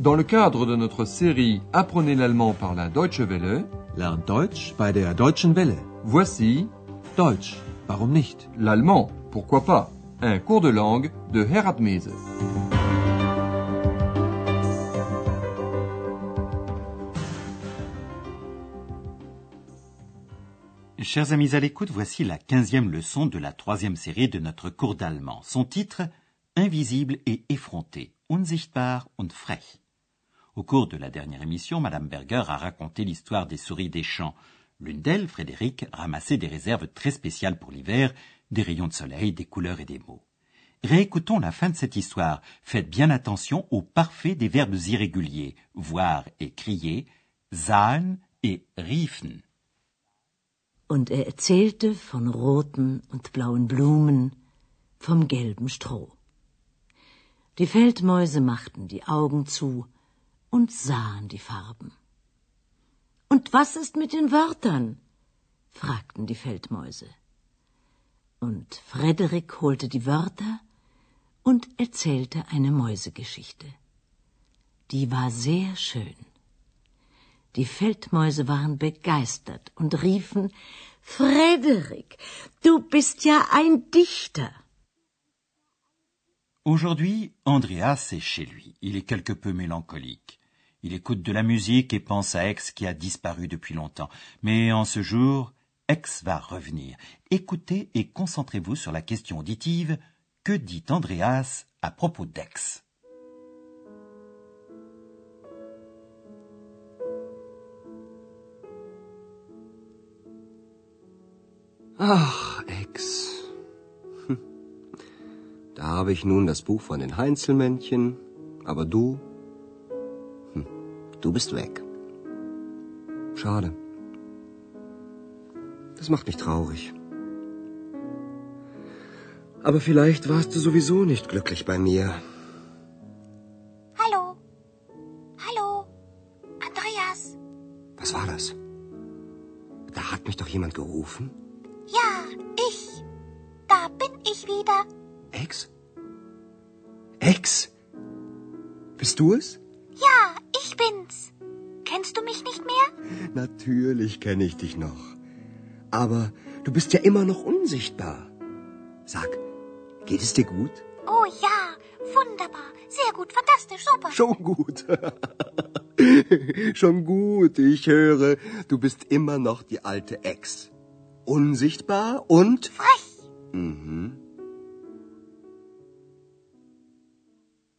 Dans le cadre de notre série Apprenez l'allemand par la Deutsche Welle, Lernt Deutsch bei der Deutschen Welle. voici Deutsch, warum nicht? l'allemand, pourquoi pas, un cours de langue de Herat Mese. Chers amis à l'écoute, voici la quinzième leçon de la troisième série de notre cours d'allemand. Son titre Invisible et effronté, unsichtbar und frech. Au cours de la dernière émission, Madame Berger a raconté l'histoire des souris des champs. L'une d'elles, Frédéric, ramassait des réserves très spéciales pour l'hiver, des rayons de soleil, des couleurs et des mots. Réécoutons la fin de cette histoire. Faites bien attention au parfait des verbes irréguliers, voir et crier, sahen et riefen. Und er erzählte von roten und blauen Blumen, vom gelben Stroh. Die Feldmäuse machten die Augen zu und sahen die Farben. Und was ist mit den Wörtern? fragten die Feldmäuse. Und Frederik holte die Wörter und erzählte eine Mäusegeschichte. Die war sehr schön. Die Feldmäuse waren begeistert und riefen Frederik, du bist ja ein Dichter. Aujourd'hui, Andreas est chez lui. Il est quelque peu mélancolique. Il écoute de la musique et pense à Aix qui a disparu depuis longtemps. Mais en ce jour, Aix va revenir. Écoutez et concentrez-vous sur la question auditive. Que dit Andreas à propos d'Aix Ach, Ex. Hm. Da habe ich nun das Buch von den Heinzelmännchen, aber du, du bist weg. Schade. Das macht mich traurig. Aber vielleicht warst du sowieso nicht glücklich bei mir. Hallo? Hallo? Andreas? Was war das? Da hat mich doch jemand gerufen. Ja, ich. Da bin ich wieder. Ex? Ex? Bist du es? Natürlich kenne ich dich noch. Aber du bist ja immer noch unsichtbar. Sag, geht es dir gut? Oh ja, wunderbar. Sehr gut, fantastisch, super. Schon gut. Schon gut, ich höre, du bist immer noch die alte Ex. Unsichtbar und... Frech. Mhm.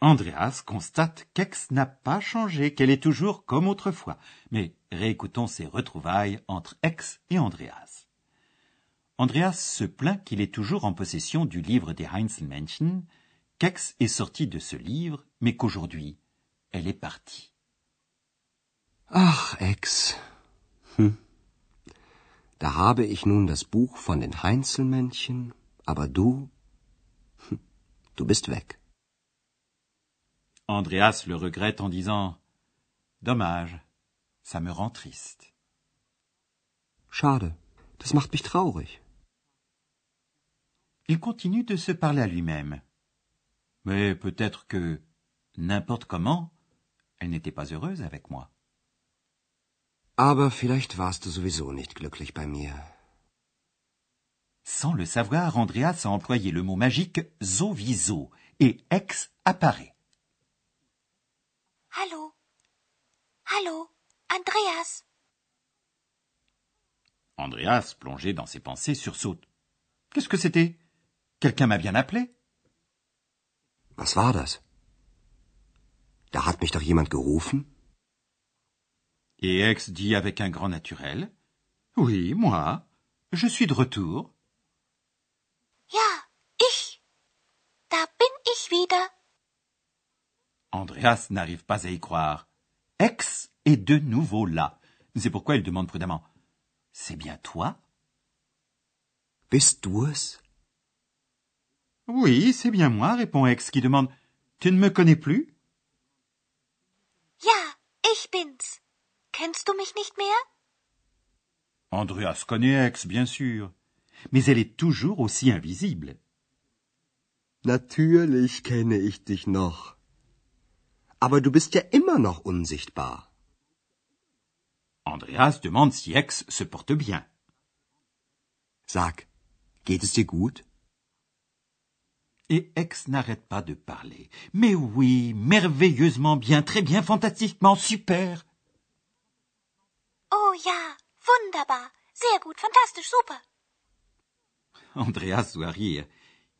Andreas constate qu'Aix n'a pas changé, qu'elle est toujours comme autrefois. Mais réécoutons ces retrouvailles entre Aix et Andreas. Andreas se plaint qu'il est toujours en possession du livre des Heinzelmännchen, qu'Aix est sortie de ce livre, mais qu'aujourd'hui, elle est partie. Ach, Ex. Hm. Da habe ich nun das Buch von den Heinzelmännchen, aber du, hm, du bist weg. Andreas le regrette en disant Dommage, ça me rend triste. Schade, das macht mich traurig. Il continue de se parler à lui-même. Mais peut-être que, n'importe comment, elle n'était pas heureuse avec moi. Aber vielleicht warst du sowieso nicht glücklich bei mir. Sans le savoir, Andreas a employé le mot magique sowieso et ex apparaît. Hallo? Hallo? Andreas? Andreas, plongé dans ses pensées, sursaute. Qu'est-ce que c'était? Quelqu'un m'a bien appelé Was war das? Da hat mich doch jemand gerufen? Et Ex dit avec un grand naturel Oui, moi, je suis de retour. Ja, ich. Da bin ich wieder. Andreas n'arrive pas à y croire. Ex est de nouveau là. C'est pourquoi il demande prudemment C'est bien toi? Bist du es? Oui, c'est bien moi, répond Ex, qui demande Tu ne me connais plus? Ja, ich bin's. Kennst du mich nicht mehr? Andreas connaît Ex, bien sûr. Mais elle est toujours aussi invisible. Natürlich kenne ich dich noch. Aber du bist ja immer noch unsichtbar. Andreas demande si Ex se porte bien. Sag, geht es dir gut? Et Ex n'arrête pas de parler. Mais oui, merveilleusement bien, très bien, fantastiquement, super. Oh ja, wunderbar. Sehr gut, fantastisch, super. Andreas doit rire.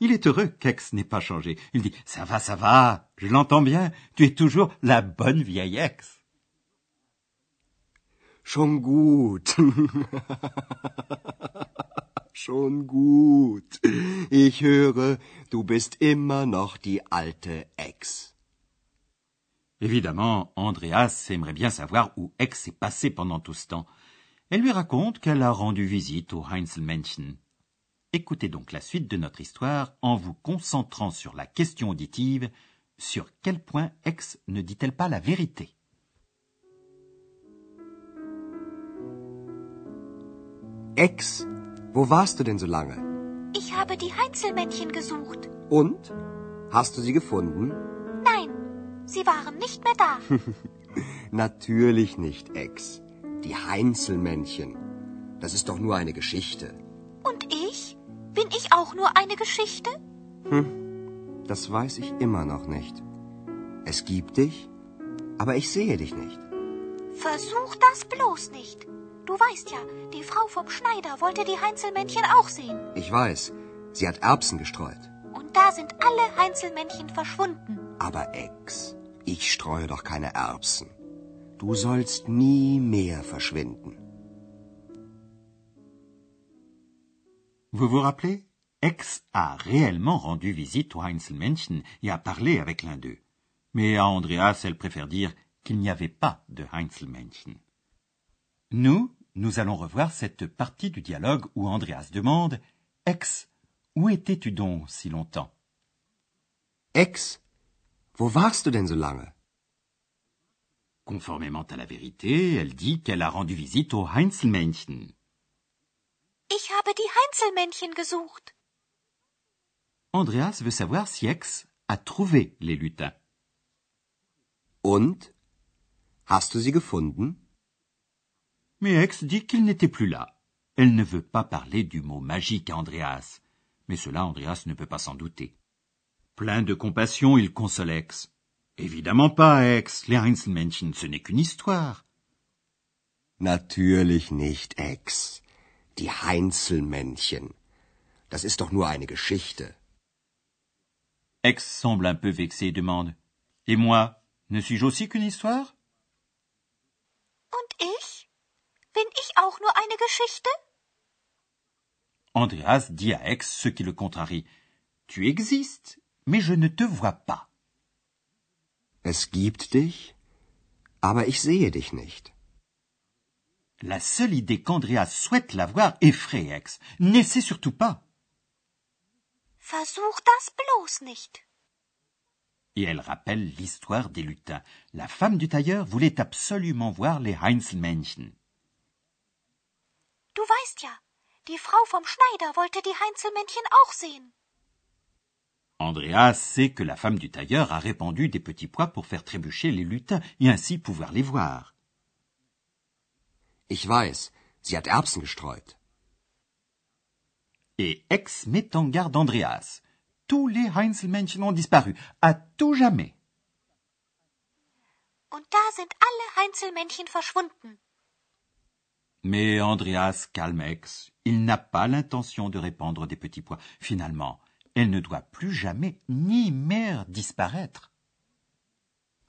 Il est heureux qu'Ex n'ait pas changé. Il dit Ça va, ça va, je l'entends bien, tu es toujours la bonne vieille Ex. Schon gut. Schon gut. Ich höre, du bist immer noch die alte Ex. Évidemment, Andreas aimerait bien savoir où Ex est passé pendant tout ce temps. Elle lui raconte qu'elle a rendu visite au Heinzelmännchen. Écoutez donc la suite de notre histoire en vous concentrant sur la question auditive sur quel point Ex ne dit-elle pas la vérité? Ex, wo warst du denn so lange? Ich habe die Heinzelmännchen gesucht. Und? Hast du sie gefunden? Nein, sie waren nicht mehr da. Natürlich nicht, Ex. Die Heinzelmännchen. Das ist doch nur eine Geschichte. Und ich? Bin ich auch nur eine Geschichte? Das weiß ich immer noch nicht. Es gibt dich, aber ich sehe dich nicht. Versuch das bloß nicht. Du weißt ja, die Frau vom Schneider wollte die Heinzelmännchen auch sehen. Ich weiß, sie hat Erbsen gestreut. Und da sind alle Heinzelmännchen verschwunden. Aber Ex, ich streue doch keine Erbsen. Du sollst nie mehr verschwinden. Vous vous rappelez? Ex a réellement rendu visite au Heinzelmännchen et a parlé avec l'un d'eux. Mais à Andreas, elle préfère dire qu'il n'y avait pas de Heinzelmännchen. Nous, nous allons revoir cette partie du dialogue où Andreas demande Ex, où étais-tu donc si longtemps? Ex, wo warst du denn so lange? Conformément à la vérité, elle dit qu'elle a rendu visite au Heinzelmännchen. Ich habe die Heinzelmännchen gesucht. Andreas veut savoir si Ex a trouvé les lutins. Und? Hast du sie gefunden? Mais Ex dit qu'il n'était plus là. Elle ne veut pas parler du mot magique à Andreas. Mais cela, Andreas ne peut pas s'en douter. Plein de compassion, il console Ex. Évidemment pas, Ex. Les Heinzelmännchen, ce n'est qu'une histoire. Natürlich nicht, Ex. Die Heinzelmännchen. Das ist doch nur eine Geschichte. Ex semble un peu vexé et demande Et moi, ne suis-je aussi qu'une histoire Und ich? Bin ich auch nur eine Geschichte? Andreas dit à Ex ce qui le contrarie. Tu existes, mais je ne te vois pas. Es gibt dich, aber ich sehe dich nicht. La seule idée qu'Andreas souhaite la voir effraie Ex. N'essaie surtout pas. Versuch das bloß nicht. Et elle rappelle l'histoire des lutins. La femme du tailleur voulait absolument voir les Heinzelmännchen. Du weißt ja, die Frau vom Schneider wollte die Heinzelmännchen auch sehen. Andreas sait que la femme du tailleur a répandu des petits pois pour faire trébucher les lutins et ainsi pouvoir les voir. Ich weiß, sie hat Erbsen gestreut. Et Ex met en garde Andreas. Tous les Heinzelmännchen ont disparu, à tout jamais. Und da sind alle Heinzelmännchen verschwunden. Mais Andreas calme Ex. Il n'a pas l'intention de répandre des petits pois. Finalement, elle ne doit plus jamais ni mehr disparaître.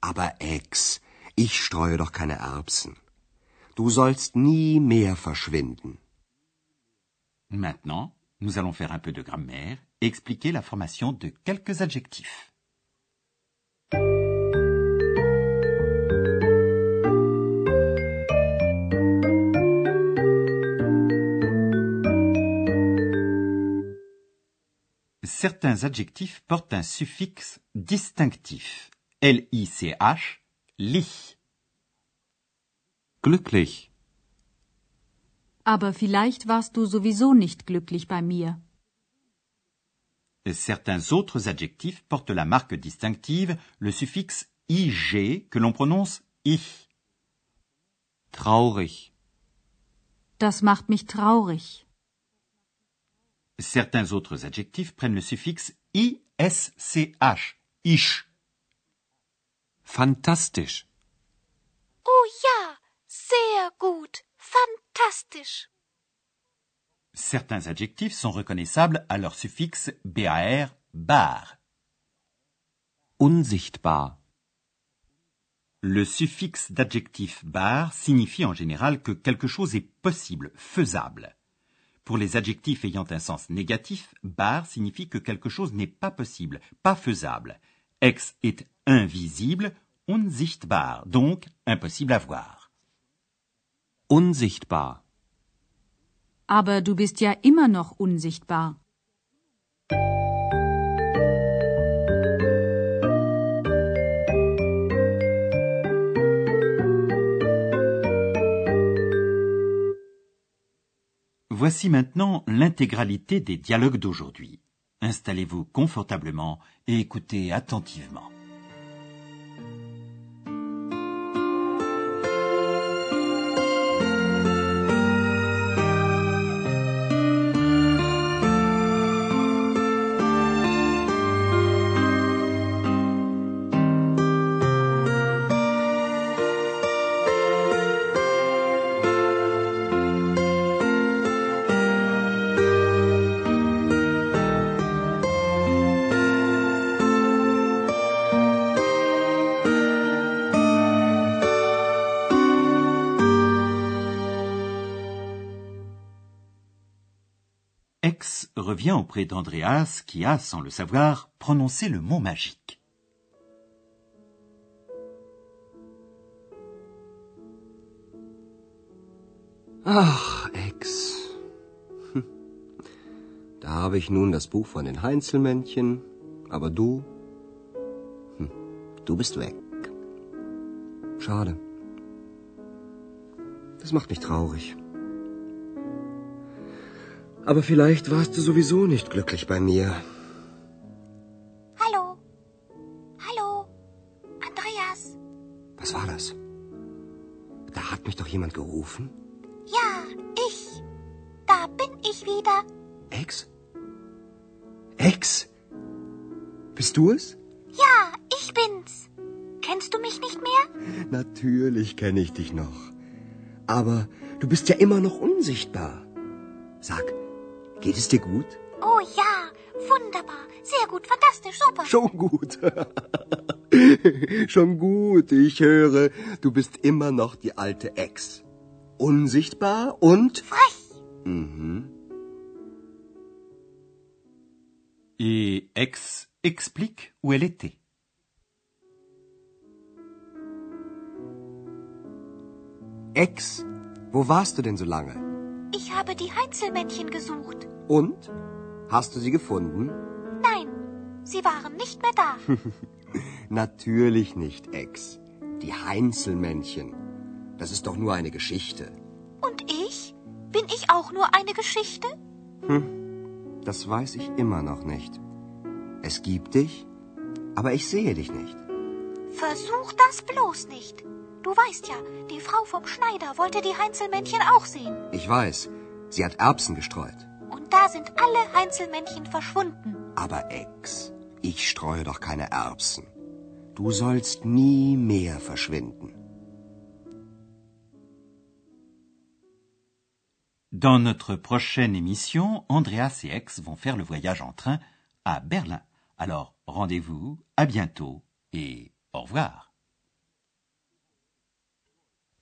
Aber Ex, ich streue doch keine Erbsen. Maintenant, nous allons faire un peu de grammaire et expliquer la formation de quelques adjectifs. Certains adjectifs portent un suffixe distinctif. L-I-C-H, li. Glücklich. Aber vielleicht warst du sowieso nicht glücklich bei mir. Certains autres adjectifs portent la marque distinctive, le suffixe IG que l'on prononce ich. Traurig. Das macht mich traurig. Certains autres adjectifs prennent le suffixe isch, ish. Fantastisch. Oh ja, sehr gut. Fantastisch. Certains adjectifs sont reconnaissables à leur suffixe bar, bar. Unsichtbar. Le suffixe d'adjectif bar signifie en général que quelque chose est possible, faisable. Pour les adjectifs ayant un sens négatif, bar signifie que quelque chose n'est pas possible, pas faisable. Ex est invisible, unsichtbar, donc impossible à voir. Unsichtbar. Aber du bist ja immer noch unsichtbar. Voici maintenant l'intégralité des dialogues d'aujourd'hui. Installez-vous confortablement et écoutez attentivement. Ex revient auprès d'Andreas qui a, sans le savoir, prononcé le mot magique. Ach, Ex. Hm. Da habe ich nun das Buch von den Heinzelmännchen, aber du, hm, du bist weg. Schade. Das macht mich traurig. Aber vielleicht warst du sowieso nicht glücklich bei mir. Hallo. Hallo. Andreas. Was war das? Da hat mich doch jemand gerufen. Ja, ich. Da bin ich wieder. Ex? Ex? Bist du es? Ja, ich bin's. Kennst du mich nicht mehr? Natürlich kenne ich dich noch. Aber du bist ja immer noch unsichtbar. Sag, geht es dir gut? Oh ja, wunderbar. Sehr gut, fantastisch, super. Schon gut. Schon gut. Ich höre, du bist immer noch die alte Ex. Unsichtbar und... Frech. Mhm. Et Ex explique où elle était. Ex, wo warst du denn so lange? Ich habe die Heinzelmännchen gesucht. Und? Hast du sie gefunden? Nein, sie waren nicht mehr da. Natürlich nicht, Ex. Die Heinzelmännchen. Das ist doch nur eine Geschichte. Und ich? Bin ich auch nur eine Geschichte? Das weiß ich immer noch nicht. Es gibt dich, aber ich sehe dich nicht. Versuch das bloß nicht. Du weißt ja, die Frau vom Schneider wollte die Heinzelmännchen auch sehen. Ich weiß, sie hat Erbsen gestreut. Und da sind alle Heinzelmännchen verschwunden. Aber Ex, ich streue doch keine Erbsen. Du sollst nie mehr verschwinden. Dans notre prochaine émission, Andreas et Ex vont faire le voyage en train à Berlin. Alors, rendez-vous, à bientôt et au revoir.